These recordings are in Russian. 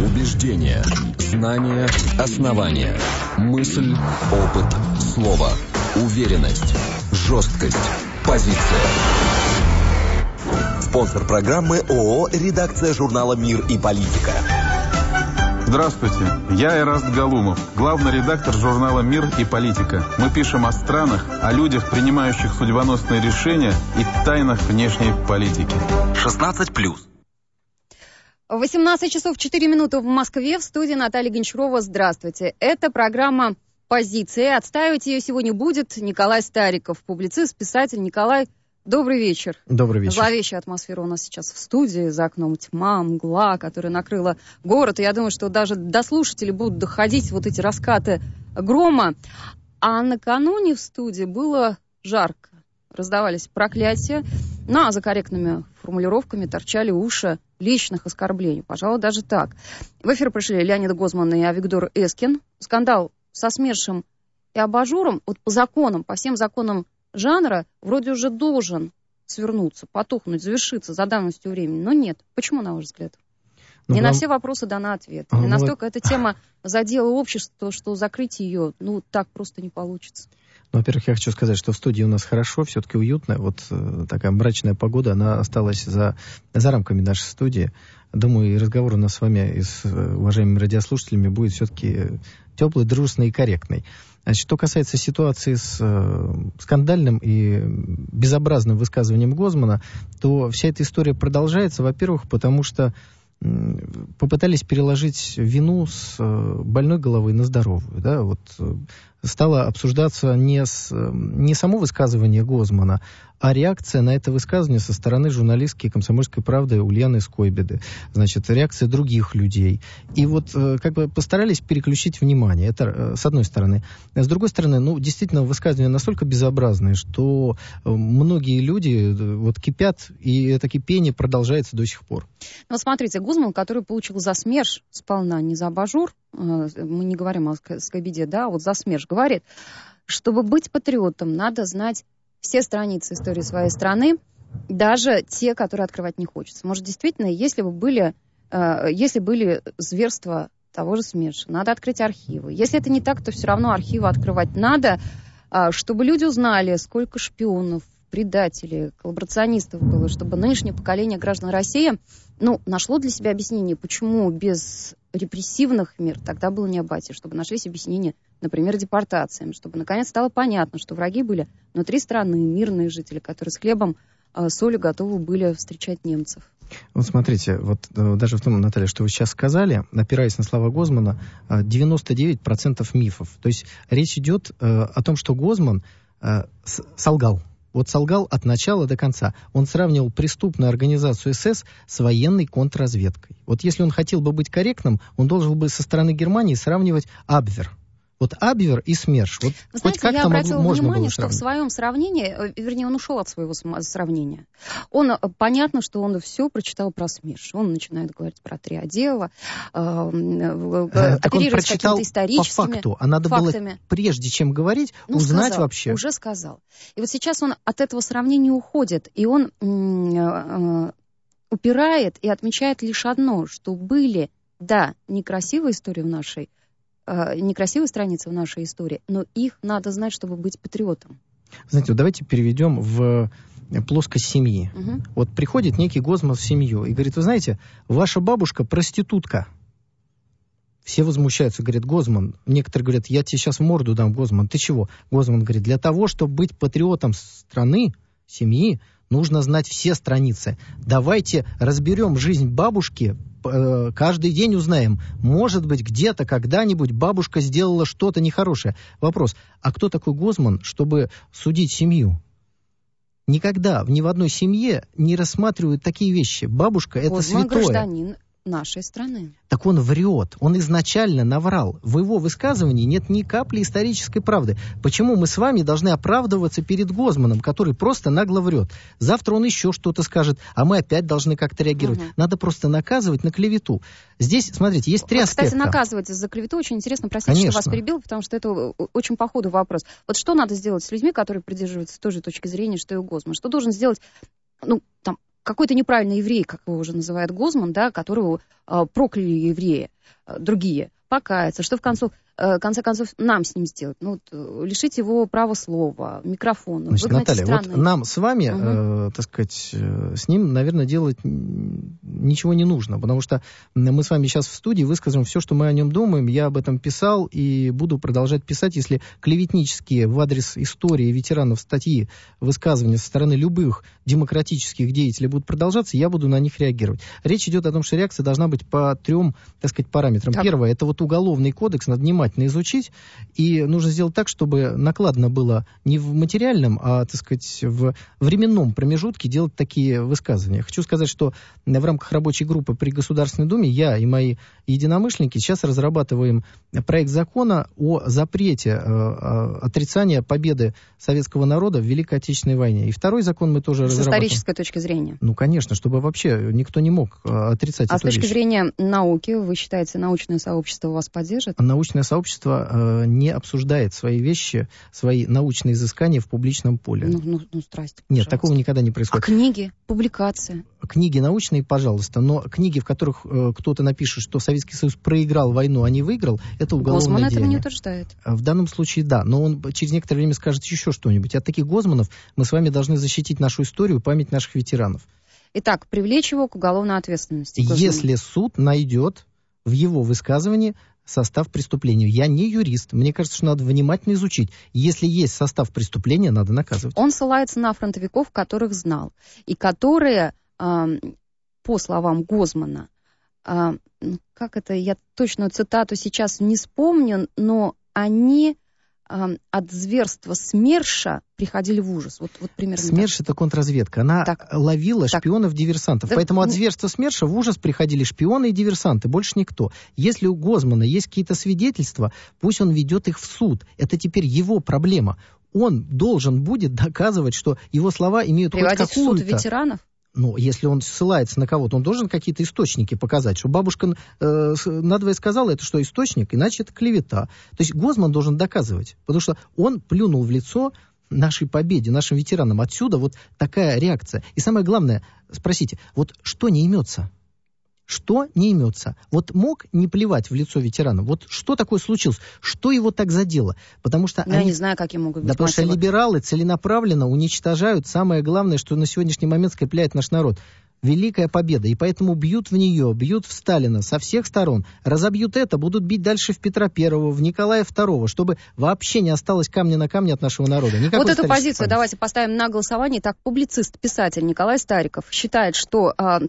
Убеждения, знания, основания, мысль, опыт, слово, уверенность, жесткость, позиция. Спонсор программы ООО «Редакция журнала «Мир и политика». Здравствуйте, я Эраст Галумов, главный редактор журнала «Мир и политика». Мы пишем о странах, о людях, принимающих судьбоносные решения и тайнах внешней политики. 16 плюс. 18 часов 4 минуты в Москве. В студии Наталья Гончарова. Здравствуйте. Это программа «Позиции». Отстаивать ее сегодня будет Николай Стариков, публицист, писатель. Николай, добрый вечер. Добрый вечер. Зловещая атмосфера у нас сейчас в студии. За окном тьма, мгла, которая накрыла город. И я думаю, что даже до слушателей будут доходить вот эти раскаты грома. А накануне в студии было жарко. Раздавались проклятия. Ну, а за корректными формулировками торчали уши личных оскорблений. Пожалуй, даже так. В эфир пришли Леонид Гозман и Авигдор Эскин. Скандал со СМЕРШем и абажуром, вот по законам, по всем законам жанра, вроде уже должен свернуться, потухнуть, завершиться за давностью времени. Но нет. Почему, на ваш взгляд? Ну, не вам... на все вопросы дана ответ. Не ну, настолько эта тема задела общество, что закрыть ее, ну, так просто не получится. Ну, во-первых, я хочу сказать, что в студии у нас хорошо, все-таки уютно. Вот э, такая мрачная погода, она осталась за, за рамками нашей студии. Думаю, и разговор у нас с вами и с э, уважаемыми радиослушателями будет все-таки теплый, дружный и корректный. Значит, что касается ситуации с э, скандальным и безобразным высказыванием Гозмана, то вся эта история продолжается, во-первых, потому что попытались переложить вину с э, больной головы на здоровую. Да? Вот э, стало обсуждаться не, с, не само высказывание Гозмана, а реакция на это высказывание со стороны журналистки «Комсомольской правды» Ульяны Скойбеды. Значит, реакция других людей. И вот э, как бы постарались переключить внимание. Это э, с одной стороны. С другой стороны, ну, действительно, высказывания настолько безобразные, что э, многие люди вот кипят, и это кипение продолжается до сих пор. Ну, смотрите, Гузман, который получил за СМЕРШ сполна, не за абажур, мы не говорим о Скобиде, да, а вот за СМЕРШ, говорит, чтобы быть патриотом, надо знать все страницы истории своей страны, даже те, которые открывать не хочется. Может, действительно, если бы были, э, если были зверства того же СМЕРШа, надо открыть архивы. Если это не так, то все равно архивы открывать надо, э, чтобы люди узнали, сколько шпионов, предателей, коллаборационистов было, чтобы нынешнее поколение граждан России ну, нашло для себя объяснение, почему без репрессивных мер тогда было не аббатия, чтобы нашлись объяснения, например, депортациям, чтобы наконец стало понятно, что враги были внутри страны, мирные жители, которые с хлебом, э, солью готовы были встречать немцев. Вот смотрите, вот э, даже в том, Наталья, что вы сейчас сказали, опираясь на слова Гозмана, 99% э, мифов. То есть речь идет о том, что Гозман солгал вот солгал от начала до конца. Он сравнивал преступную организацию СС с военной контрразведкой. Вот если он хотел бы быть корректным, он должен бы со стороны Германии сравнивать Абвер – вот Абвер и СМЕРШ. Вот Вы знаете, хоть я обратила могло, внимание, что в своем сравнении, э, вернее, он ушел от своего сравнения. Он, э, понятно, что он все прочитал про СМЕРШ. Он начинает говорить про три отдела, э, э, так он прочитал по факту, а надо фактами. было, прежде чем говорить, ну, узнать сказал, вообще. Уже сказал. И вот сейчас он от этого сравнения уходит, и он э, упирает и отмечает лишь одно, что были, да, некрасивые истории в нашей некрасивые страницы в нашей истории, но их надо знать, чтобы быть патриотом. Знаете, вот давайте переведем в плоскость семьи. Угу. Вот приходит некий Гозман в семью и говорит, вы знаете, ваша бабушка проститутка. Все возмущаются, говорят, Гозман. Некоторые говорят, я тебе сейчас в морду дам, Гозман. Ты чего? Гозман говорит, для того, чтобы быть патриотом страны, семьи, нужно знать все страницы. Давайте разберем жизнь бабушки Э, каждый день узнаем, может быть, где-то, когда-нибудь бабушка сделала что-то нехорошее. Вопрос, а кто такой Гозман, чтобы судить семью? Никогда ни в одной семье не рассматривают такие вещи. Бабушка — это Гозман святое. гражданин нашей страны. Так он врет, он изначально наврал. В его высказывании нет ни капли исторической правды. Почему мы с вами должны оправдываться перед Гозманом, который просто нагло врет? Завтра он еще что-то скажет, а мы опять должны как-то реагировать. Угу. Надо просто наказывать на клевету. Здесь, смотрите, есть три Кстати, аспекта. наказывать за клевету очень интересно. Простите, Конечно. что вас перебил, потому что это очень по ходу вопрос. Вот что надо сделать с людьми, которые придерживаются той же точки зрения, что и Гозман? Что должен сделать, ну, там, какой-то неправильный еврей, как его уже называет Гозман, да, которого э, прокляли евреи, э, другие, покаяться, что в конце, э, конце концов нам с ним сделать? Ну, вот, э, лишить его права слова, микрофона. Значит, Наталья, вот нам с вами, угу. э, так сказать, э, с ним, наверное, делать ничего не нужно, потому что мы с вами сейчас в студии выскажем все, что мы о нем думаем. Я об этом писал и буду продолжать писать, если клеветнические в адрес истории ветеранов статьи, высказывания со стороны любых демократических деятелей будут продолжаться, я буду на них реагировать. Речь идет о том, что реакция должна быть по трем, так сказать, параметрам. Так. Первое, это вот уголовный кодекс надо внимательно изучить, и нужно сделать так, чтобы накладно было не в материальном, а, так сказать, в временном промежутке делать такие высказывания. Хочу сказать, что в рамках рабочей группы при Государственной Думе я и мои единомышленники сейчас разрабатываем проект закона о запрете э, э отрицания победы советского народа в Великой Отечественной войне. И второй закон мы тоже С разрабатываем. С исторической точки зрения? Ну, конечно, чтобы вообще никто не мог э, отрицать А с точки вещь. зрения науки, вы считаете, научное сообщество вас поддержит? Научное сообщество э, не обсуждает свои вещи, свои научные изыскания в публичном поле. Ну, ну, ну здрасте. Пожалуйста. Нет, такого никогда не происходит. А книги, публикации? Книги научные, пожалуйста, но книги, в которых э, кто-то напишет, что Советский Союз проиграл войну, а не выиграл, это уголовное Гозман деяние. этого не утверждает. В данном случае да, но он через некоторое время скажет еще что-нибудь. От таких Гозманов мы с вами должны защитить нашу историю, память наших ветеранов. Итак, привлечь его к уголовной ответственности. Если суд найдет в его высказывании состав преступления. Я не юрист. Мне кажется, что надо внимательно изучить. Если есть состав преступления, надо наказывать. Он ссылается на фронтовиков, которых знал. И которые, по словам Гозмана, э, как это, я точную цитату сейчас не вспомню, но они от зверства СМЕРШа приходили в ужас. Вот, вот примерно СМЕРШ так. это контрразведка. Она так. ловила так. шпионов-диверсантов. Да, Поэтому от зверства СМЕРШа в ужас приходили шпионы и диверсанты, больше никто. Если у Гозмана есть какие-то свидетельства, пусть он ведет их в суд. Это теперь его проблема. Он должен будет доказывать, что его слова имеют Приводить хоть какую-то... в суд ветеранов? Ну, если он ссылается на кого-то, он должен какие-то источники показать, что бабушка э, надвое сказала, это что, источник, иначе это клевета. То есть Гозман должен доказывать, потому что он плюнул в лицо нашей победе, нашим ветеранам. Отсюда вот такая реакция. И самое главное, спросите, вот что не имется? Что не имется. Вот мог не плевать в лицо ветерана. Вот что такое случилось? Что его так задело? Потому что Я они... не знаю, как могут быть Да потому что либералы целенаправленно уничтожают самое главное, что на сегодняшний момент скрепляет наш народ. Великая победа. И поэтому бьют в нее, бьют в Сталина со всех сторон. Разобьют это, будут бить дальше в Петра Первого, в Николая Второго, чтобы вообще не осталось камня на камне от нашего народа. Никакой вот эту позицию памяти. давайте поставим на голосование. Так, публицист, писатель Николай Стариков считает, что а,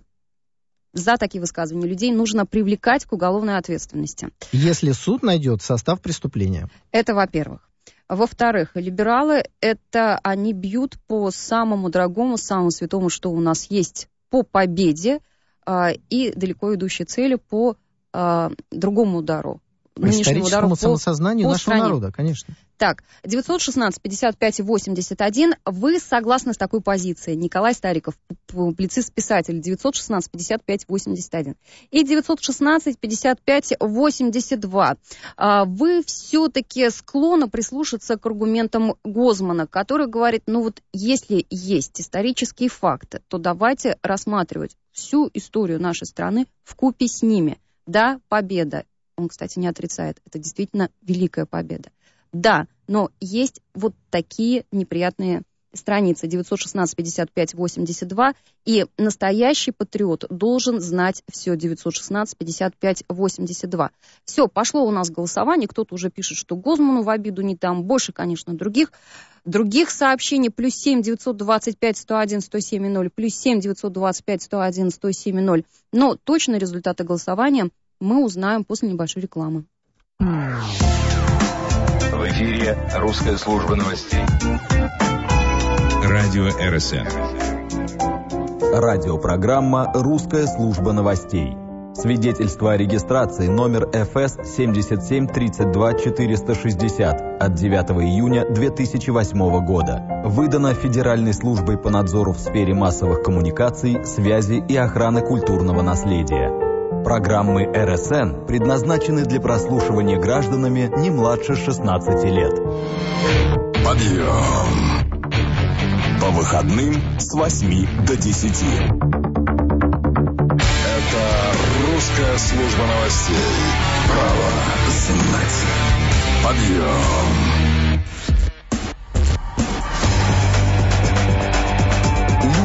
за такие высказывания людей нужно привлекать к уголовной ответственности. Если суд найдет состав преступления. Это во-первых. Во-вторых, либералы это они бьют по самому дорогому, самому святому, что у нас есть, по победе э, и далеко идущей цели по э, другому удару. По историческому самосознанию по нашего стране. народа, конечно. Так, 916-55-81. Вы согласны с такой позицией? Николай Стариков, публицист-писатель, 916-55-81. И 916-55-82. А, вы все-таки склонны прислушаться к аргументам Гозмана, который говорит, ну вот если есть исторические факты, то давайте рассматривать всю историю нашей страны в купе с ними. Да, победа. Он, кстати, не отрицает. Это действительно великая победа. Да, но есть вот такие неприятные страницы. 916 55 82 и настоящий патриот должен знать все 916 55 82 все пошло у нас голосование. Кто-то уже пишет что Гозману в обиду не там. Больше конечно других других сообщений. Плюс 7 925 101 107 0 плюс 7 925 101 107 0 но точные результаты голосования мы узнаем после небольшой рекламы в эфире русская служба новостей. Радио РСН. Радиопрограмма «Русская служба новостей». Свидетельство о регистрации номер ФС 7732460 от 9 июня 2008 года. Выдано Федеральной службой по надзору в сфере массовых коммуникаций, связи и охраны культурного наследия. Программы РСН предназначены для прослушивания гражданами не младше 16 лет. Подъем! По выходным с 8 до 10. Это русская служба новостей. Право знать. Подъем.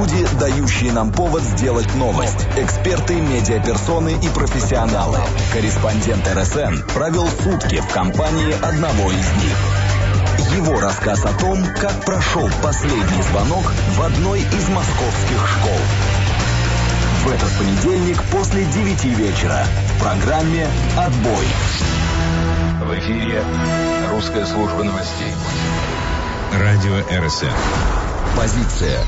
Люди, дающие нам повод сделать новость. Эксперты, медиаперсоны и профессионалы. Корреспондент РСН провел сутки в компании одного из них. Его рассказ о том, как прошел последний звонок в одной из московских школ. В этот понедельник после 9 вечера в программе «Отбой». В эфире русская служба новостей. Радио РСН. Позиция.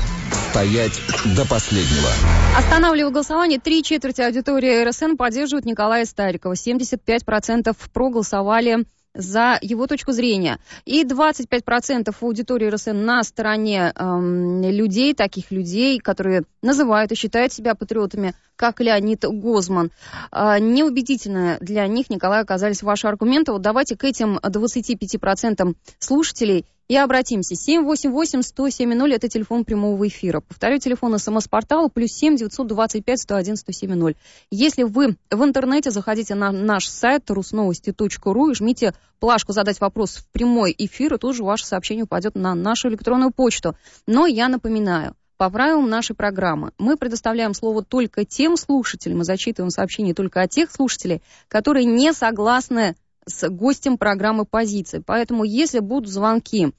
Стоять до последнего. Останавливаю голосование. Три четверти аудитории РСН поддерживают Николая Старикова. 75% проголосовали за его точку зрения. И 25% аудитории РСН на стороне эм, людей, таких людей, которые называют и считают себя патриотами, как Леонид Гозман. Э, неубедительно для них, Николай, оказались ваши аргументы. Вот давайте к этим 25% слушателей и обратимся. 788-107-0 это телефон прямого эфира. Повторю, телефон СМС-портала плюс 7 925 101 107 Если вы в интернете заходите на наш сайт русновости.ру и жмите плашку «Задать вопрос в прямой эфир», и тут же ваше сообщение упадет на нашу электронную почту. Но я напоминаю, по правилам нашей программы мы предоставляем слово только тем слушателям, мы зачитываем сообщения только от тех слушателей, которые не согласны с гостем программы «Позиции». Поэтому, если будут звонки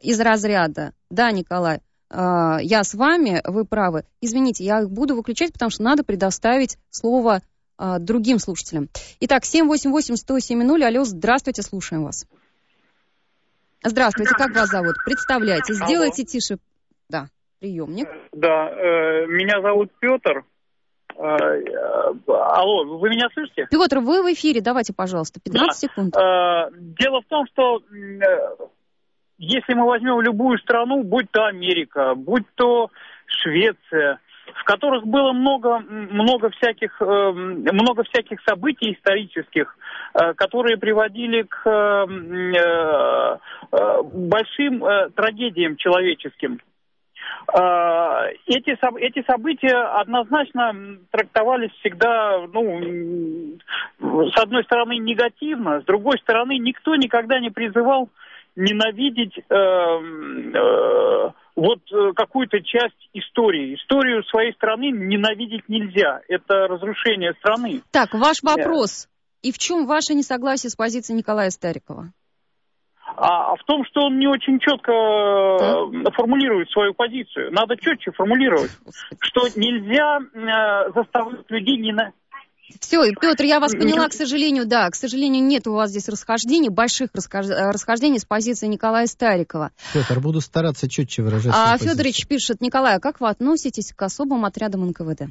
из разряда «Да, Николай, э, я с вами, вы правы», извините, я их буду выключать, потому что надо предоставить слово э, другим слушателям. Итак, 788-107-0, алло, здравствуйте, слушаем вас. Здравствуйте, как вас зовут? Представляйте, сделайте тише. Да, приемник. Да, э, меня зовут Петр. Э, э, алло, вы меня слышите? Петр, вы в эфире, давайте, пожалуйста, 15 Да. секунд. Э, Дело в том, что если мы возьмем любую страну, будь то Америка, будь то Швеция, в которых было много, много, всяких, много всяких событий исторических, которые приводили к большим трагедиям человеческим. Э, Эти, эти события однозначно трактовались всегда, ну, с одной стороны, негативно, с другой стороны, никто никогда не призывал ненавидеть э, э, вот э, какую-то часть истории. Историю своей страны ненавидеть нельзя. Это разрушение страны. Так, ваш вопрос. И в чем ваше несогласие с позицией Николая Старикова? А в том, что он не очень четко э, формулирует свою позицию. Надо четче формулировать, что нельзя э, заставлять людей не на... Все, Петр, я вас поняла, к сожалению, да, к сожалению, нет у вас здесь расхождений, больших э, расхождений с позицией Николая Старикова. Петр, буду стараться четче выражать А позицию. Федорович пишет, Николай, а как вы относитесь к особым отрядам НКВД?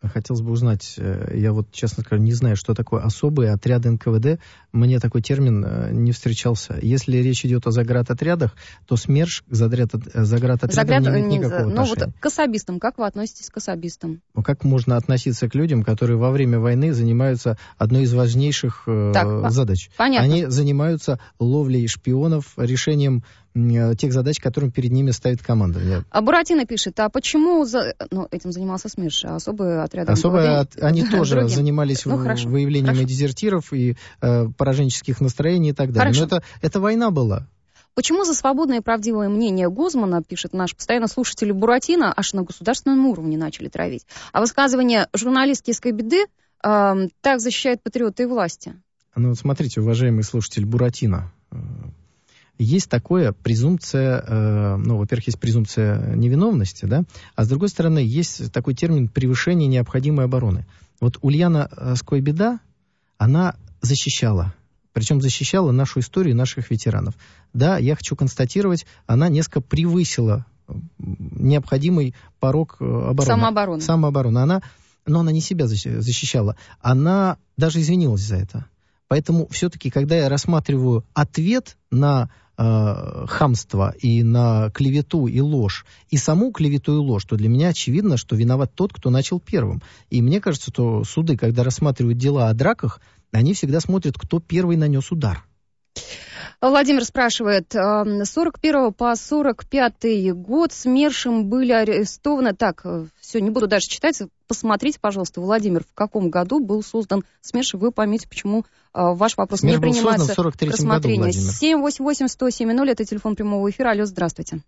Хотелось бы узнать, э, я вот, честно скажу, не знаю, что такое особые отряды НКВД. Мне такой термин э, не встречался. Если речь идет о заградотрядах, то СМЕРШ к заград, э, заградотрядам Загряд- не имеет никакого ну вот отношения. к особистам, как вы относитесь к особистам? Ну, Как можно относиться к людям, которые во время войны занимаются одной из важнейших Так, задач? понятно. Они занимаются ловлей шпионов, решением тех задач, которым перед ними ставит командование. А Буратино пишет, а почему, за... ну, этим занимался СМЕРШ, а особые отряды Особо от- они тоже Другим. занимались Ну, хорошо, выявлением хорошо. дезертиров, и э, пораженческих настроений и так далее. Хорошо. Но это, это война была. Почему за свободное и правдивое мнение Гозмана, пишет наш постоянно слушатель Буратино, аж на государственном уровне начали травить? А высказывание журналистки из КБД эм, так защищает патриоты и власти? Ну, вот смотрите, уважаемый слушатель Буратино, э, есть такое презумпция, э, ну, во-первых, есть презумпция невиновности, да, а с другой стороны, есть такой термин превышение необходимой обороны. Вот Ульяна Скойбеда, она защищала, причем защищала нашу историю наших ветеранов. Да, я хочу констатировать, она несколько превысила необходимый порог э, обороны. Самообороны. Самообороны. Она, но она не себя защ- защищала, она даже извинилась за это. Поэтому все-таки, когда я рассматриваю ответ на э, хамство и на клевету и ложь, и саму клевету и ложь, то для меня очевидно, что виноват тот, кто начал первым. И мне кажется, что суды, когда рассматривают дела о драках, они всегда смотрят, кто первый нанес удар. Владимир спрашивает, э, с 41 по 45 год СМЕРШем были арестованы... Так, все, не буду дальше читать. Посмотрите, пожалуйста, Владимир, в каком году был создан СМЕРШ, вы поймете, почему ваш вопрос СМЕРШ не принимается был к рассмотрению. 788-107-0, это телефон прямого эфира. Алло, здравствуйте.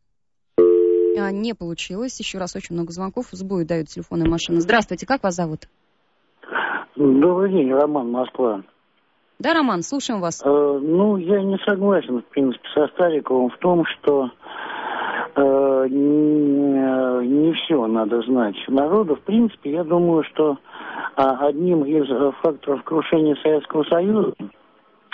А, не получилось. Еще раз очень много звонков. Сбой дают телефонные машины. Здравствуйте, как вас зовут? Добрый день, Роман, Москва. Да, Роман, слушаем вас. Э, ну, я не согласен, в принципе, со Стариковым в том, что э, не, не все надо знать народу. В принципе, я думаю, что э, одним из факторов крушения Советского Союза...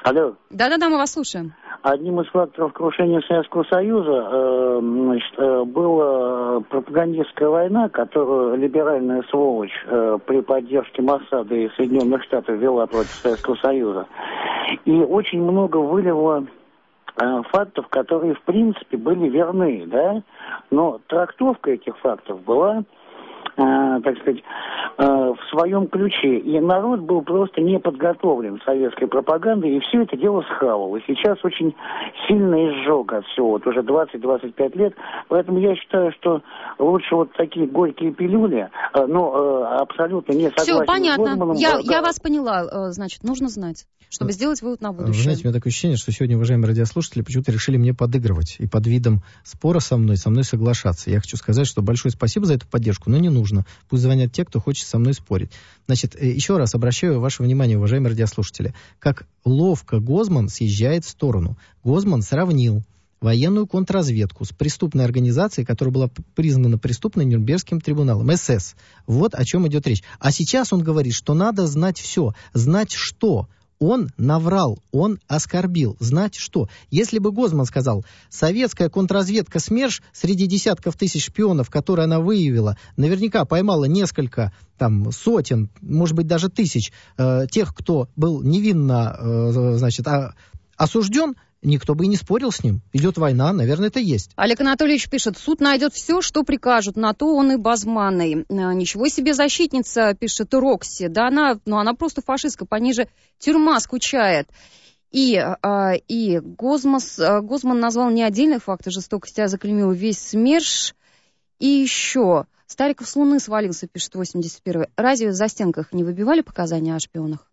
Алло. Да-да-да, мы вас слушаем. Одним из факторов крушения Советского Союза э, значит, э, была пропагандистская война, которую либеральная сволочь э, при поддержке Моссада и Соединенных Штатов вела против Советского Союза. И очень много вылило э, фактов, которые в принципе были верны, да, но трактовка этих фактов была э, так сказать, э, в своем ключе. И народ был просто не подготовлен советской пропагандой, и все это дело схавал. И сейчас очень сильно изжег от всего, вот уже 20-25 лет. Поэтому я считаю, что лучше вот такие горькие пилюли, э, но э, абсолютно не согласен Все, понятно. с. Я, Да, я вас поняла. Э, Значит, нужно знать, чтобы сделать вывод на Вы будущее. знаете, у меня такое ощущение, что сегодня, уважаемые радиослушатели, почему-то решили мне подыгрывать. И под видом спора со мной, со мной соглашаться. Я хочу сказать, что большое спасибо за эту поддержку, но не нужно. Пусть звонят те, кто хочет со мной спорить. Значит, э, еще раз обращаю ваше внимание, уважаемые радиослушатели, как ловко Гозман съезжает в сторону. Гозман сравнил военную контрразведку с преступной организацией, которая была признана преступной Нюрнбергским трибуналом, СС. Вот о чем идет речь. А сейчас он говорит, что надо знать все. Знать что? Он наврал, он оскорбил. Знать что? Если бы Гозман сказал, советская контрразведка СМЕРШ среди десятков тысяч шпионов, которые она выявила, наверняка поймала несколько там сотен, может быть даже тысяч э, тех, кто был невинно, э, значит, а- осужден, никто бы и не спорил с ним. Идет война, наверное, это есть. Олег Анатольевич пишет, суд найдет все, что прикажут, на то он и базманный. А, Ничего себе защитница, пишет Рокси, да она, ну она просто фашистка, пониже тюрьма скучает. И, а, и Гозмас, а, Гозман назвал не отдельные факты жестокости, а заклеймил весь СМЕРШ. И еще, Стариков с Луны свалился, пишет 81-й. Разве в застенках не выбивали показания о шпионах?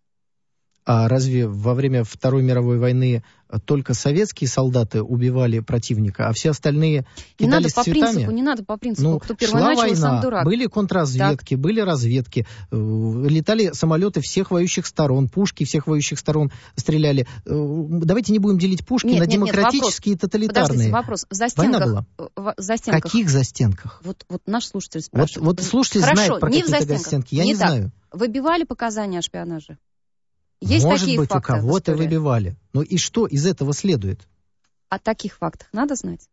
А разве во время Второй мировой войны э, только советские солдаты убивали противника, а все остальные Не надо по цветами? принципу, не надо по принципу, Ну, кто первый начал, война, сам дурак. были контрразведки, были разведки, э, летали самолеты всех воюющих сторон, пушки всех воюющих сторон стреляли. Э, Давайте не будем делить пушки Нет, на нет, нет, демократические и Подождите, тоталитарные. вопрос. В Война застенках, была. э, в застенках каких застенках? Вот, вот наш слушатель Вот, спрашивает. вот слушатель Хорошо, знает про не застенках. застенки, я не, так. знаю. Выбивали показания о шпионаже? Есть Может такие быть, у факты в кого-то выбивали. Ну и что из этого следует? О таких фактах надо знать?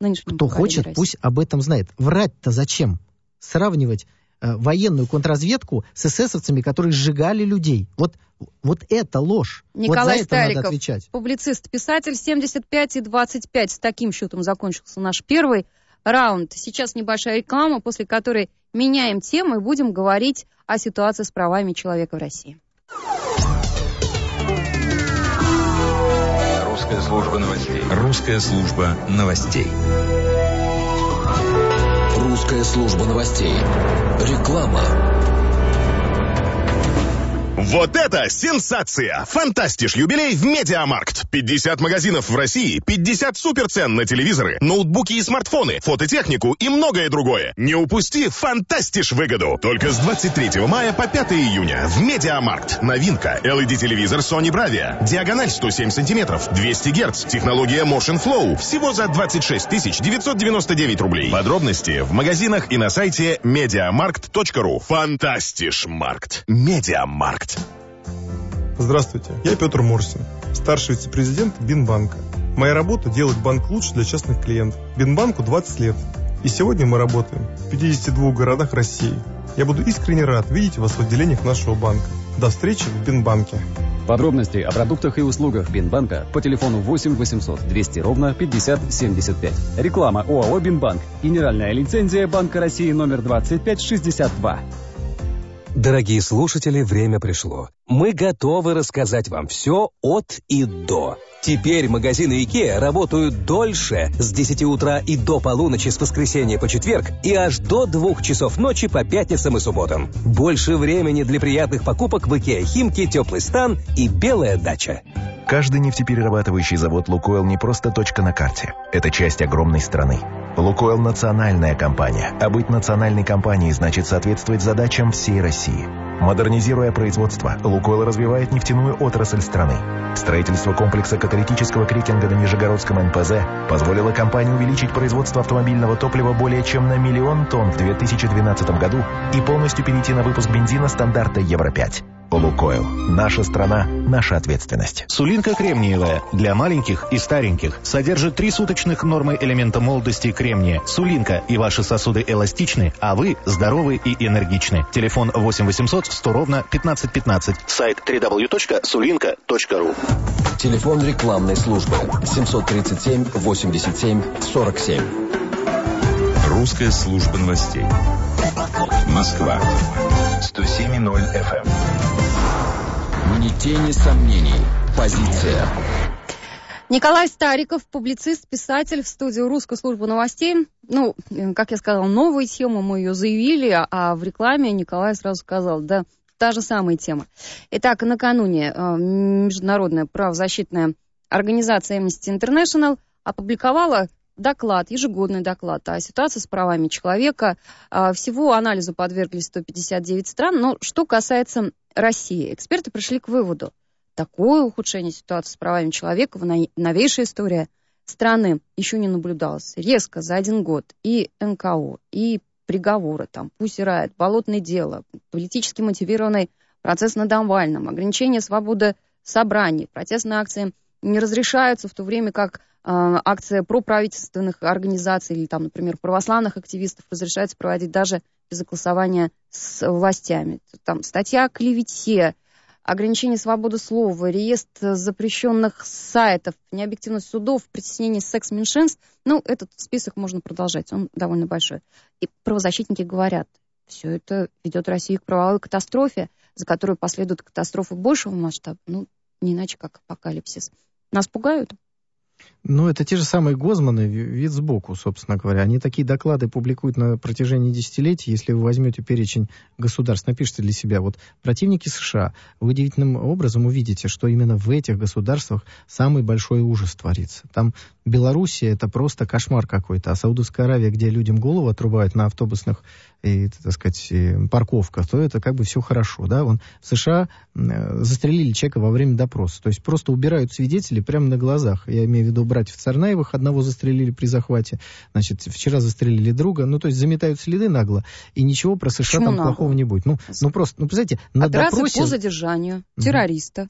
Нынешнему Кто хочет, России. пусть об этом знает. Врать-то зачем? Сравнивать э, военную контрразведку с эсэсовцами, которые сжигали людей. Вот, вот это ложь. Николай вот за это надо Стариков, отвечать. публицист, писатель, 75 и 25. С таким счетом закончился наш первый раунд. Сейчас небольшая реклама, после которой меняем тему и будем говорить о ситуации с правами человека в России. Русская служба новостей. Русская служба новостей. Русская служба новостей. Реклама. Вот это сенсация! Fantastisch юбилей в Media Markt. 50 магазинов в России, 50 суперцен на телевизоры, ноутбуки и смартфоны, фототехнику и многое другое. Не упусти Fantastisch выгоду. Только с 23 мая по 5 июня в Media Markt. Новинка. LED-телевизор Sony Bravia. Диагональ 107 сантиметров, 200 Гц. Технология Motion Flow. Всего за 26 999 рублей. Подробности в магазинах и на сайте mediamarkt.ru. Фантастиш Маркт. Медиамаркт. Здравствуйте, я Петр Мурсин, старший вице-президент Бинбанка. Моя работа – делать банк лучше для частных клиентов. Бинбанку 20 лет. И сегодня мы работаем в 52 городах России. Я буду искренне рад видеть вас в отделениях нашего банка. До встречи в Бинбанке. Подробности о продуктах и услугах Бинбанка по телефону 8 800 200 ровно 50 75. Реклама ОАО Бинбанк. Генеральная лицензия Банка России номер 2562. Дорогие слушатели, время пришло. Мы готовы рассказать вам все от и до. Теперь магазины IKEA работают дольше с 10 утра и до полуночи с воскресенья по четверг и аж до 2 часов ночи по пятницам и субботам. Больше времени для приятных покупок в IKEA Химки, Теплый стан и Белая дача. Каждый нефтеперерабатывающий завод «Лукойл» не просто точка на карте. Это часть огромной страны. «Лукойл» — национальная компания. А быть национальной компанией значит соответствовать задачам всей России. Модернизируя производство, «Лукойл» развивает нефтяную отрасль страны. Строительство комплекса каталитического крекинга на Нижегородском НПЗ позволило компании увеличить производство автомобильного топлива более чем на миллион тонн в 2012 году и полностью перейти на выпуск бензина стандарта Евро-5. «Лукойл». Наша страна, наша ответственность. Сулинка кремниевая. Для маленьких и стареньких. Содержит три суточных нормы элемента молодости кремния. Сулинка и ваши сосуды эластичны, а вы здоровы и энергичны. Телефон 8 800 100 ровно 1515. Сайт www.sulinka.ru Телефон рекламной службы 737 87 47. Русская служба новостей. Москва. 107.0 FM. Ни тени сомнений. Позиция. Николай Стариков, публицист, писатель в студию Русской службы новостей. Ну, как я сказала, новую тему мы ее заявили, а в рекламе Николай сразу сказал, да, та же самая тема. Итак, накануне э, международная правозащитная организация Amnesty International опубликовала доклад, ежегодный доклад о ситуации с правами человека. А, всего анализу подверглись 159 стран. Но что касается России, эксперты пришли к выводу, такое ухудшение ситуации с правами человека в новейшей истории страны еще не наблюдалось. Резко за один год и НКО, и приговоры, там, пусть Райт, болотное дело, политически мотивированный процесс над Навальным, ограничение свободы собраний, протестные акции не разрешаются, в то время как а, акция проправительственных организаций или, там, например, православных активистов разрешается проводить даже без согласования с властями. Там статья о клевете, ограничение свободы слова, реестр запрещенных сайтов, необъективность судов, притеснение секс-меньшинств. Ну, этот список можно продолжать, он довольно большой. И правозащитники говорят, все это ведет Россию к правовой катастрофе, за которой последует катастрофа большего масштаба, ну, не иначе как апокалипсис. Нас пугают? Ну, это те же самые Гозманы, вид сбоку, собственно говоря. Они такие доклады публикуют на протяжении десятилетий. Если вы возьмете перечень государств, напишите для себя, вот противники США, вы удивительным образом увидите, что именно в этих государствах самый большой ужас творится. Там Белоруссия это просто кошмар какой-то, а Саудовская Аравия, где людям голову отрубают на автобусных и, так сказать, парковках, то это как бы все хорошо, да. Вон в США застрелили человека во время допроса, то есть просто убирают свидетелей прямо на глазах. Я имею в виду братьев Царнаевых, одного застрелили при захвате, значит, вчера застрелили друга, ну, то есть заметают следы нагло, и ничего про США Почему там нагло? плохого не будет. Ну, ну просто, ну, представляете, на Операция допросе... по задержанию террориста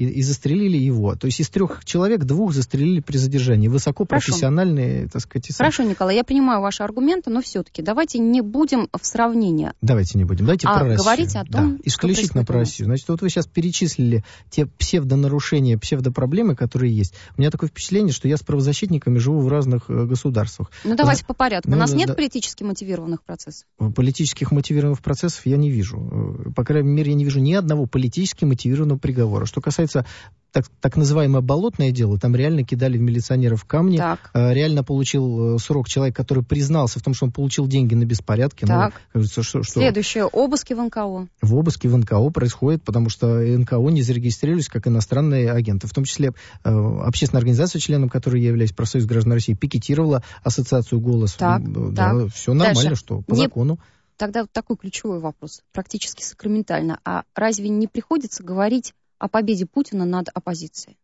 и, и застрелили его. То есть из трех человек двух застрелили при задержании. Высокопрофессиональные, так сказать. Хорошо, Николай, я понимаю ваши аргументы, но все-таки давайте не будем в сравнении. Давайте не будем. Давайте а про Россию. говорить о том, да, исключительно про Россию. Значит, вот вы сейчас перечислили те псевдонарушения, псевдопроблемы, которые есть. У меня такое впечатление, что я с правозащитниками живу в разных э, государствах. Ну давайте да, по порядку. Ну, У нас да, нет да, политически мотивированных процессов? Политических мотивированных процессов я не вижу. Э, по крайней мере, я не вижу ни одного политически мотивированного приговора. Что касается так, так называемое болотное дело, там реально кидали в милиционеров камни. Так. Э, реально получил э, срок человек, который признался в том, что он получил деньги на беспорядке. Ну, так. Ну, кажется, что, что... Следующее. Обыски в НКО. В обыске в НКО происходит, потому что НКО не зарегистрировались как иностранные агенты. В том числе э, общественная организация, членом которой я являюсь, профсоюз граждан России, пикетировала ассоциацию «Голос». Так, да, так. Все нормально, Дальше. что по не... закону. Тогда вот такой ключевой вопрос, практически сакраментально. А разве не приходится говорить о победе Путина над оппозицией?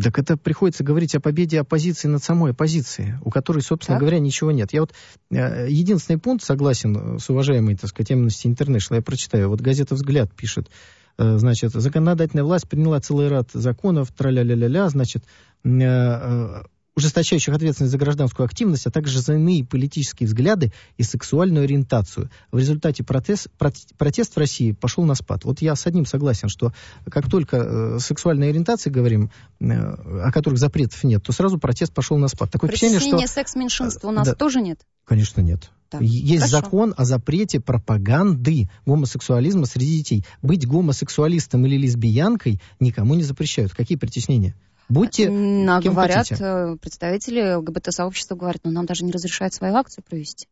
Так это приходится говорить о победе оппозиции над самой оппозицией, у которой, собственно так? говоря, ничего нет. Я вот э, единственный пункт согласен с уважаемой, так сказать, Amnesty International, я прочитаю. Вот газета «Взгляд» пишет, э, значит, законодательная власть приняла целый ряд законов, траля-ля-ля-ля, значит, э, э ужесточающих ответственность за гражданскую активность, а также за иные политические взгляды и сексуальную ориентацию. В результате протест, протест в России пошел на спад. Вот я с одним согласен, что как только э, сексуальной ориентации говорим, э, о которых запретов нет, то сразу протест пошел на спад. Такое впечатление, что... секс-меньшинства у нас да, тоже нет? Конечно, нет. Да. Есть Хорошо. закон о запрете пропаганды гомосексуализма среди детей. Быть гомосексуалистом или лесбиянкой никому не запрещают. Какие притеснения? Будьте а кем говорят, хотите. э, представители ЛГБТ-сообщества говорят, ну нам даже не разрешают свою акцию провести.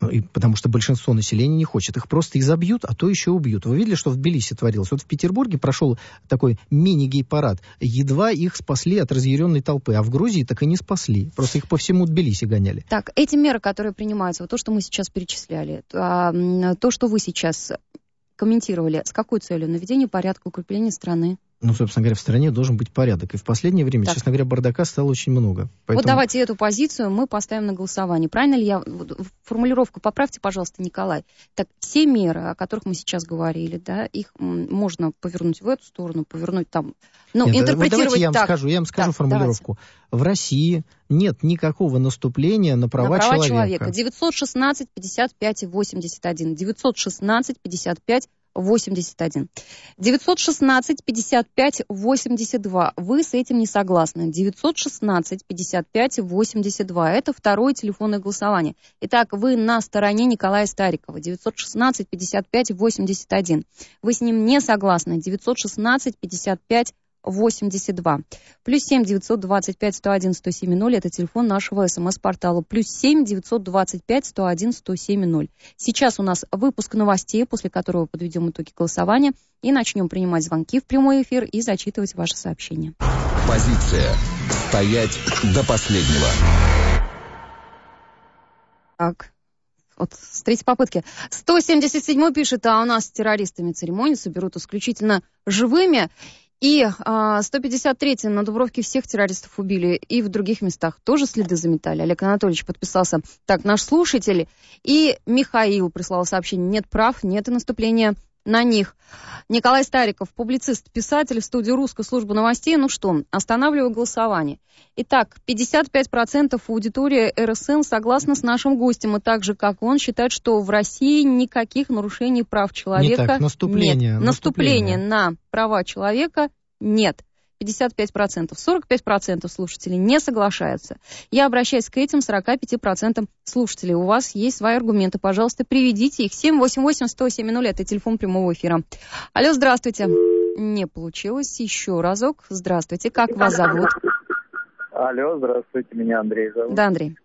Ну, и потому что большинство населения не хочет. Их просто изобьют, а то еще убьют. Вы видели, что в Тбилиси творилось? Вот в Петербурге прошел такой мини-гей-парад. Едва их спасли от разъяренной толпы. А в Грузии так и не спасли. Просто их по всему Тбилиси гоняли. Так, эти меры, которые принимаются, вот то, что мы сейчас перечисляли, а, то, что вы сейчас комментировали, с какой целью? Наведение порядка, укрепление страны. Ну, собственно говоря, в стране должен быть порядок. И в последнее время, Так. честно говоря, бардака стало очень много. Поэтому... Вот давайте эту позицию мы поставим на голосование. Правильно ли я... вот Формулировку поправьте, пожалуйста, Николай. Так, все меры, о которых мы сейчас говорили, да, их можно повернуть в эту сторону, повернуть там... Ну, Нет, вот интерпретировать давайте я вам так. скажу, я вам скажу Так, формулировку. В России нет никакого наступления на права, на права человека. человека. 916 55 81. 916 55 81. 916 55 82. Вы с этим не согласны. 916 55 82. Это второе телефонное голосование. Итак, вы на стороне Николая Старикова. 916 55 81. Вы с ним не согласны. 916 55 82. Плюс 7 925 101 107 0 это телефон нашего смс-портала. Плюс 7 925 101 107 0. Сейчас у нас выпуск новостей, после которого подведем итоги голосования и начнем принимать звонки в прямой эфир и зачитывать ваши сообщения. Позиция. Стоять до последнего. Так, вот с третьей попытки. 177 пишет, а у нас с террористами церемонию соберут исключительно живыми. И а, 153 на Дубровке всех террористов убили. И в других местах тоже следы заметали. Олег Анатольевич подписался. Так, наш слушатель. И Михаил прислал сообщение. Нет прав, нет и наступления на них. Николай Стариков, публицист, писатель в студии русской службы новостей. Ну что, останавливаю голосование. Итак, 55% аудитории РСН согласна с нашим гостем, и так же, как он, считает, что в России никаких нарушений прав человека так, наступление, нет. наступление. Наступления на права человека нет. 55%. 45% слушателей не соглашаются. Я обращаюсь к этим 45% слушателей. У вас есть свои аргументы. Пожалуйста, приведите их. 788-107-0 это телефон прямого эфира. Алло, здравствуйте. Не получилось. Еще разок. Здравствуйте. Как вас зовут? Алло, здравствуйте, меня Андрей зовут. Да, Андрей.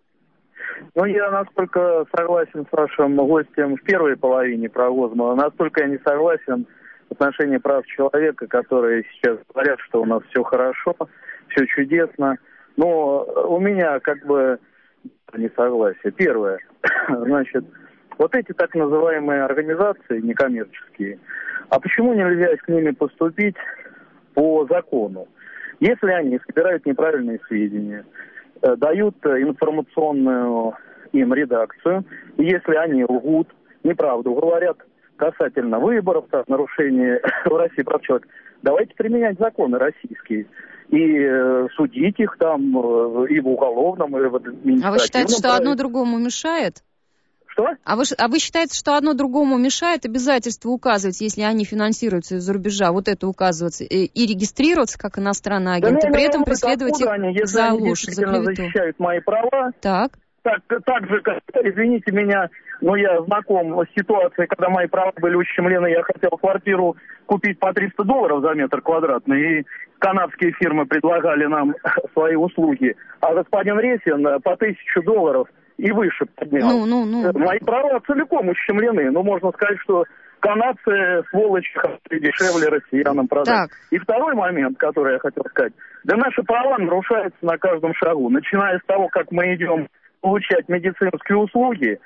Ну, я настолько согласен с вашим гостем в первой половине про Гозмана, настолько я не согласен в отношении прав человека, которые сейчас говорят, что у нас все хорошо, все чудесно. Но у меня как бы несогласие. Первое, значит, вот эти так называемые организации некоммерческие, а почему нельзя с ними поступить по закону? Если они собирают неправильные сведения, э, дают э, информационную им редакцию, если они лгут, неправду говорят касательно выборов, так, нарушения в России прав человека, давайте применять законы российские и э, судить их там э, и в уголовном, и в административном. А вы считаете, что одно другому мешает? Что? А вы, а вы считаете, что одно другому мешает обязательство указывать, если они финансируются из-за рубежа, вот это указываться и, и регистрироваться как иностранный Да агент, не, и при этом преследовать их они, если за они ложь, за клевету? защищают мои права. Так. Так, так же, как, извините меня, но я знаком с ситуацией, когда мои права были ущемлены, я хотел квартиру купить по 300 долларов за метр квадратный, и канадские фирмы предлагали нам свои услуги, а господин Ресин по 1000 долларов и выше поднял. Ну, ну, ну. Мои права целиком ущемлены, но можно сказать, что канадцы, сволочи, дешевле россиянам продать. Так. И второй момент, который я хотел сказать. Да наши права нарушаются на каждом шагу. Начиная с того, как мы идем получать медицинские услуги,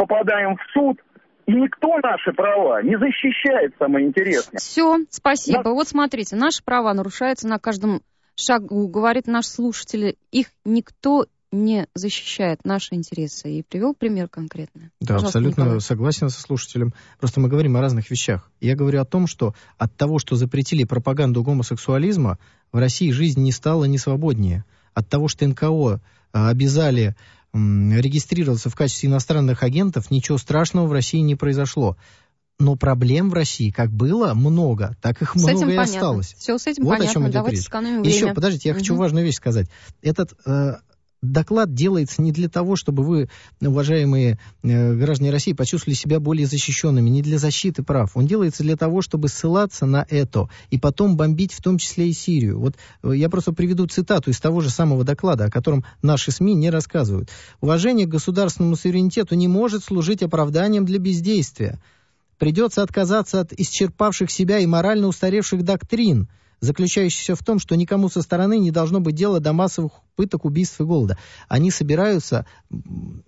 попадаем в суд, и никто наши права не защищает, самое интересное. Все, спасибо. Вот смотрите, наши права нарушаются на каждом шагу, говорит наш слушатель. Их никто не защищает наши интересы. И привел пример конкретно. Да, Пожалуйста, абсолютно Николай. согласен со слушателем. Просто мы говорим о разных вещах. Я говорю о том, что от того, что запретили пропаганду гомосексуализма, в России жизнь не стала не свободнее. От того, что НКО а, обязали м, регистрироваться в качестве иностранных агентов, ничего страшного в России не произошло. Но проблем в России как было много, так их С много и понятно. осталось. Все с этим вот понятно. о чем идет Давайте речь. сэкономим Еще, время. подождите, я хочу Мгм. важную вещь сказать. Этот э, доклад делается не для того, чтобы вы, уважаемые э, граждане России, почувствовали себя более защищенными, не для защиты прав. Он делается для того, чтобы ссылаться на это и потом бомбить в том числе и Сирию. Вот э, я просто приведу цитату из того же самого доклада, о котором наши СМИ не рассказывают. Уважение к государственному суверенитету не может служить оправданием для бездействия. Придется отказаться от исчерпавших себя и морально устаревших доктрин – заключающийся в том, что никому со стороны не должно быть дела до массовых пыток, убийств и голода. Они собираются,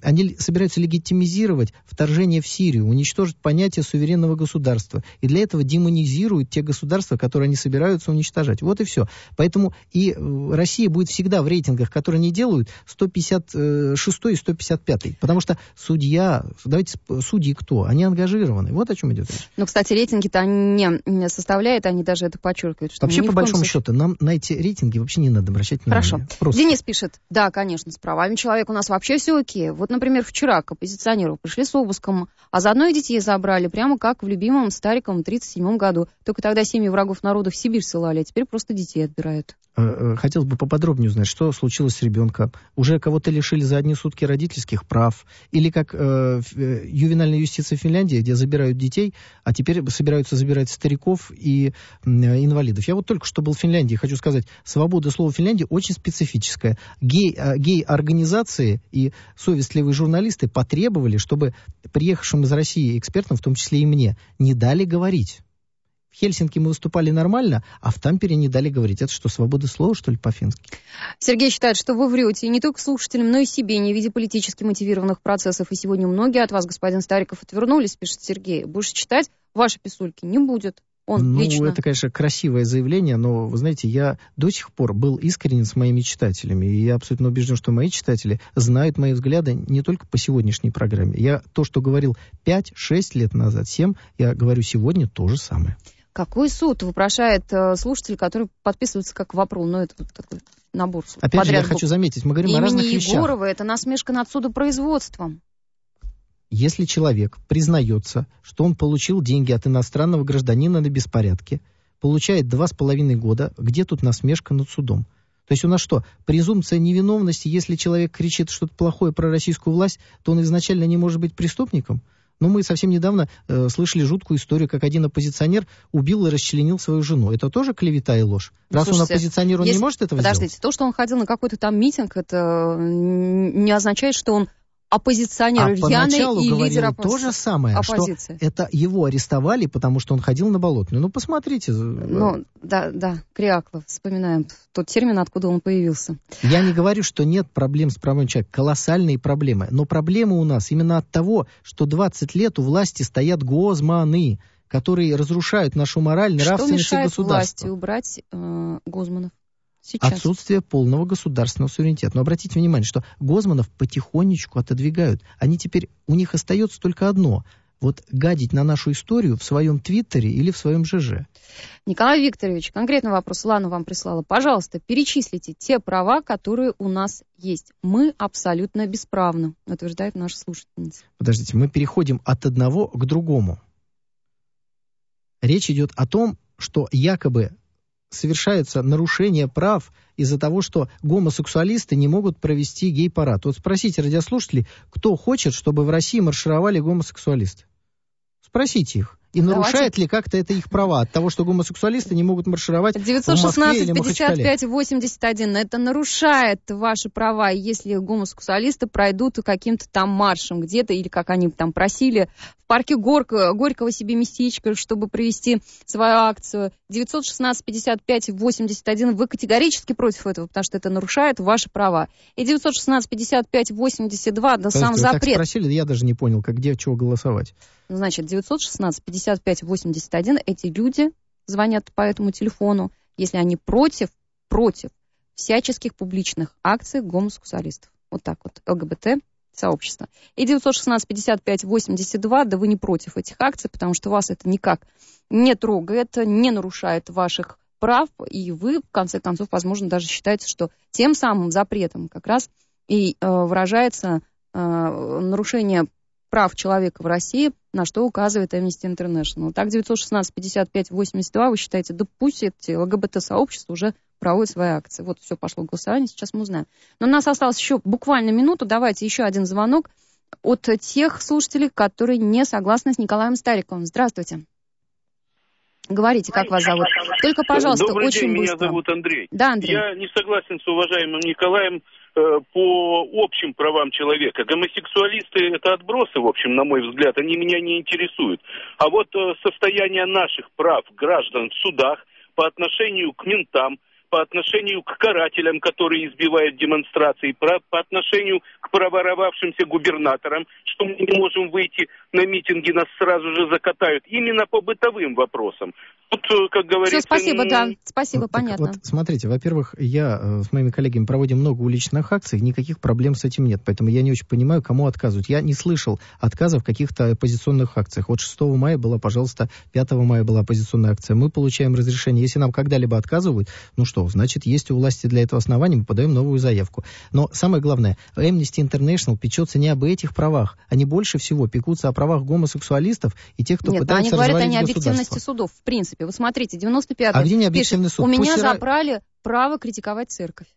они собираются легитимизировать вторжение в Сирию, уничтожить понятие суверенного государства. И для этого демонизируют те государства, которые они собираются уничтожать. Вот и все. Поэтому и э, Россия будет всегда в рейтингах, которые они делают, 156 и 155. Потому что судья, давайте, судьи кто? Они ангажированы. Вот о чем идет речь. Ну, кстати, рейтинги-то они не составляют, они даже это подчеркивают. Что Вообще, по большому случае... счету, нам на эти рейтинги вообще не надо обращать внимание. Хорошо. Просто. Денис пишет, да, конечно, с правами человека у нас вообще все окей. Вот, например, вчера к оппозиционеру пришли с обыском, а заодно и детей забрали, прямо как в любимом стариком 37 году. Только тогда семьи врагов народа в Сибирь ссылали, а теперь просто детей отбирают. Э, э, хотелось бы поподробнее узнать, что случилось с ребенком. Уже кого-то лишили за одни сутки родительских прав? Или как э, э, ювенальная юстиция Финляндии, где забирают детей, а теперь собираются забирать стариков и э, инвалидов. Я вот только что был в Финляндии, хочу сказать, свобода слова Финляндии очень специфическая. Гей, э, гей-организации и совестливые журналисты потребовали, чтобы приехавшим из России экспертам, в том числе и мне, не дали говорить. В Хельсинки мы выступали нормально, а в Тампере не дали говорить. Это что, свобода слова, что ли, по-фински? Сергей считает, что вы врете, и не только слушателям, но и себе, не в виде политически мотивированных процессов. И сегодня многие от вас, господин Стариков, отвернулись, пишет Сергей. Больше читать ваши писульки не будет. Он ну, лично. это, конечно, красивое заявление, но, вы знаете, я до сих пор был искренен с моими читателями, и я абсолютно убежден, что мои читатели знают мои взгляды не только по сегодняшней программе. Я то, что говорил 5-6 лет назад, 7, я говорю сегодня то же самое. Какой суд вопрошает э, слушатель, который подписывается как вопрос? Ну, это вот такой набор Опять подряд же, я хочу заметить, мы говорим Имени о разных вещах. Егорова это насмешка над судопроизводством. Если человек признается, что он получил деньги от иностранного гражданина на беспорядке, получает два с половиной года, где тут насмешка над судом? То есть у нас что, презумпция невиновности, если человек кричит что-то плохое про российскую власть, то он изначально не может быть преступником? Но мы совсем недавно э, слышали жуткую историю, как один оппозиционер убил и расчленил свою жену. Это тоже клевета и ложь? Раз Слушайте, он оппозиционер, он если... не может этого подождите, сделать? Подождите, то, что он ходил на какой-то там митинг, это не означает, что он оппозиционер а рьяный и лидер оппози... то же самое, оппозиции. что это его арестовали, потому что он ходил на болотную. Ну, посмотрите. Ну, да, да, Криаклов, вспоминаем тот термин, откуда он появился. Я не говорю, что нет проблем с правами человека, колоссальные проблемы, но проблемы у нас именно от того, что 20 лет у власти стоят гозманы, которые разрушают нашу мораль, нравственность Что мешает власти убрать э, Гозманов? Сейчас. Отсутствие полного государственного суверенитета. Но обратите внимание, что Гозманов потихонечку отодвигают. Они теперь, у них остается только одно вот гадить на нашу историю в своем Твиттере или в своем ЖЖ. Николай Викторович, конкретный вопрос Лана вам прислала. Пожалуйста, перечислите те права, которые у нас есть. Мы абсолютно бесправны, утверждает наша слушательница. Подождите, мы переходим от одного к другому. Речь идет о том, что якобы совершается нарушение прав из-за того, что гомосексуалисты не могут провести гей-парад. Вот спросите радиослушателей, кто хочет, чтобы в России маршировали гомосексуалисты. Спросите их. И Давайте. нарушает ли как-то это их права от того, что гомосексуалисты не могут маршировать 916 в 55 81. Это нарушает ваши права, если гомосексуалисты пройдут каким-то там маршем где-то, или как они там просили, в парке Горько, Горького себе местечко, чтобы провести свою акцию. 916 55 81. Вы категорически против этого, потому что это нарушает ваши права. И 916 55 82, да сам запрет. Так спросили, я даже не понял, как где чего голосовать. Значит, 916 55 81 эти люди звонят по этому телефону, если они против, против всяческих публичных акций гомосексуалистов. Вот так вот, ЛГБТ сообщества. И 916 55 82, да вы не против этих акций, потому что вас это никак не трогает, не нарушает ваших прав, и вы, в конце концов, возможно, даже считаете, что тем самым запретом как раз и э, выражается э, нарушение прав человека в России, на что указывает Amnesty International. Так, 916 55 82, вы считаете, да пусть эти ЛГБТ-сообщества уже проводят свои акции. Вот все пошло голосование, сейчас мы узнаем. Но у нас осталось еще буквально минуту. Давайте еще один звонок от тех слушателей, которые не согласны с Николаем Стариковым. Здравствуйте. Говорите, как вас зовут. Только, пожалуйста, Добрый очень день, быстро. меня зовут Андрей. Да, Андрей. Я не согласен с уважаемым Николаем по общим правам человека. Гомосексуалисты – это отбросы, в общем, на мой взгляд, они меня не интересуют. А вот э, состояние наших прав граждан в судах по отношению к ментам, по отношению к карателям, которые избивают демонстрации, по отношению к проворовавшимся губернаторам, что мы не можем выйти на митинги, нас сразу же закатают. Именно по бытовым вопросам. Тут, э, как говорится... Все, спасибо, да. Спасибо, понятно. Вот смотрите, во-первых, я э, с моими коллегами проводим много уличных акций, никаких проблем с этим нет, поэтому я не очень понимаю, кому отказывают. Я не слышал отказов в каких-то оппозиционных акциях. Вот 6 мая была, пожалуйста, 5 мая была оппозиционная акция. Мы получаем разрешение. Если нам когда-либо отказывают, ну что, значит, есть у власти для этого основания, мы подаем новую заявку. Но самое главное, Amnesty International печется не об этих правах. Они больше всего пекутся о правах гомосексуалистов и тех, кто Нет, пытается они говорят о необъективности судов, в принципе. Вот смотрите, 95-й А где необъективный пишет, суд? у меня Пусть ра- забрали право критиковать церковь.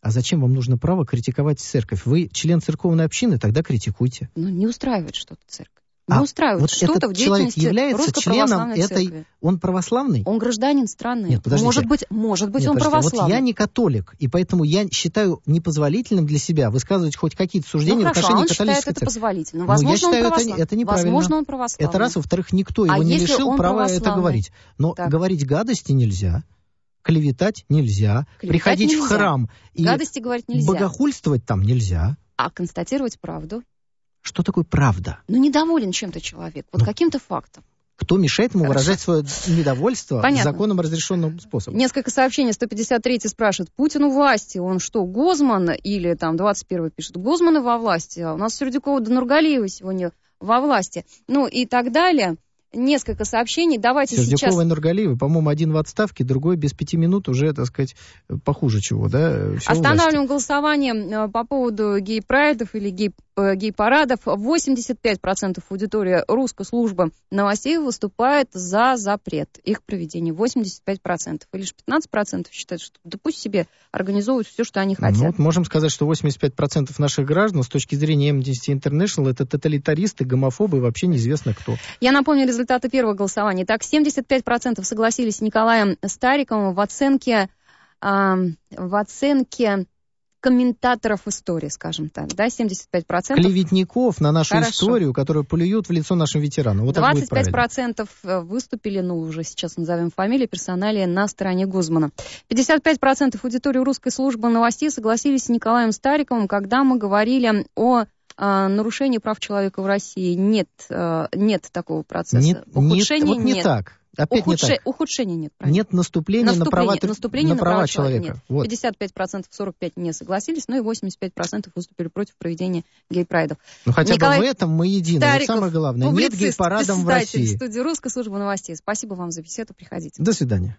А зачем вам нужно право критиковать церковь? Вы член церковной общины, тогда критикуйте. Ну, не устраивает что-то церковь. Не А устраивает вот что-то этот в деятельности является членом этой... Церкви. Он православный? Он гражданин страны. Нет, подождите. Может быть, может быть Нет, он подождите, православный. Вот я не католик, и поэтому я считаю непозволительным для себя высказывать хоть какие-то суждения ну, в хорошо, а отношении он католической считает это церкви. позволительным. Ну, я Возможно, считаю, он это, это неправильно. Возможно, он православный. Это раз. Во-вторых, никто А его не если лишил права это говорить. Но Так. говорить гадости нельзя. Клеветать нельзя. Клеветать приходить нельзя. в храм и Гадости говорить нельзя. богохульствовать там нельзя. А констатировать правду? Что такое правда? Ну, недоволен чем-то человек. Вот каким-то фактом. Кто мешает ему Хорошо. выражать свое недовольство Понятно. законом разрешенным способом? Несколько сообщений. 153 спрашивает, Путин у власти, он что, Гозман? Или там 21 пишет, Гозманы во власти, а у нас Сердюкова до Нургалиева сегодня во власти. Ну и так далее. Несколько сообщений. Давайте Сердюкова сейчас... и Нургалиева, по-моему, один в отставке, другой без пяти минут уже, так сказать, похуже чего, да? У власти. Останавливаем голосование э, по поводу гей-прайдов или гей, э, гей-парадов. 85% аудитории русской службы новостей выступает за запрет их проведения. 85%. И лишь 15% считают, что да пусть себе организовывают все, что они Ну, хотят. вот можем сказать, что 85% наших граждан с точки зрения Amnesty International это тоталитаристы, гомофобы и вообще неизвестно кто. Я напомню результаты первого голосования. Так, 75% согласились с Николаем Стариковым в оценке, а, в оценке комментаторов истории, скажем так, да, 75%. Клеветников на нашу Хорошо. историю, которые плюют в лицо нашим ветеранам. Вот так будет правильно. 25% выступили, ну, уже сейчас назовем фамилии, персоналии на стороне Гузмана. 55% аудитории русской службы новостей согласились с Николаем Стариковым, когда мы говорили о а, нарушении прав человека в России. Нет, а, нет такого процесса. Нет, Ухудшения нет, вот не нет. так. Опять Ухудше- не так. Ухудшения нет. правильно. Нет наступления, на права, наступление на права человека. Нет. Вот. 55%, 45% не согласились, ну и 85% выступили против проведения гей-прайдов. Ну хотя Николай бы в этом мы едины. Вот Стариков, самое главное. Нет гей-парадом в России. студии Русской службы новостей. Спасибо вам за беседу. Приходите. До свидания.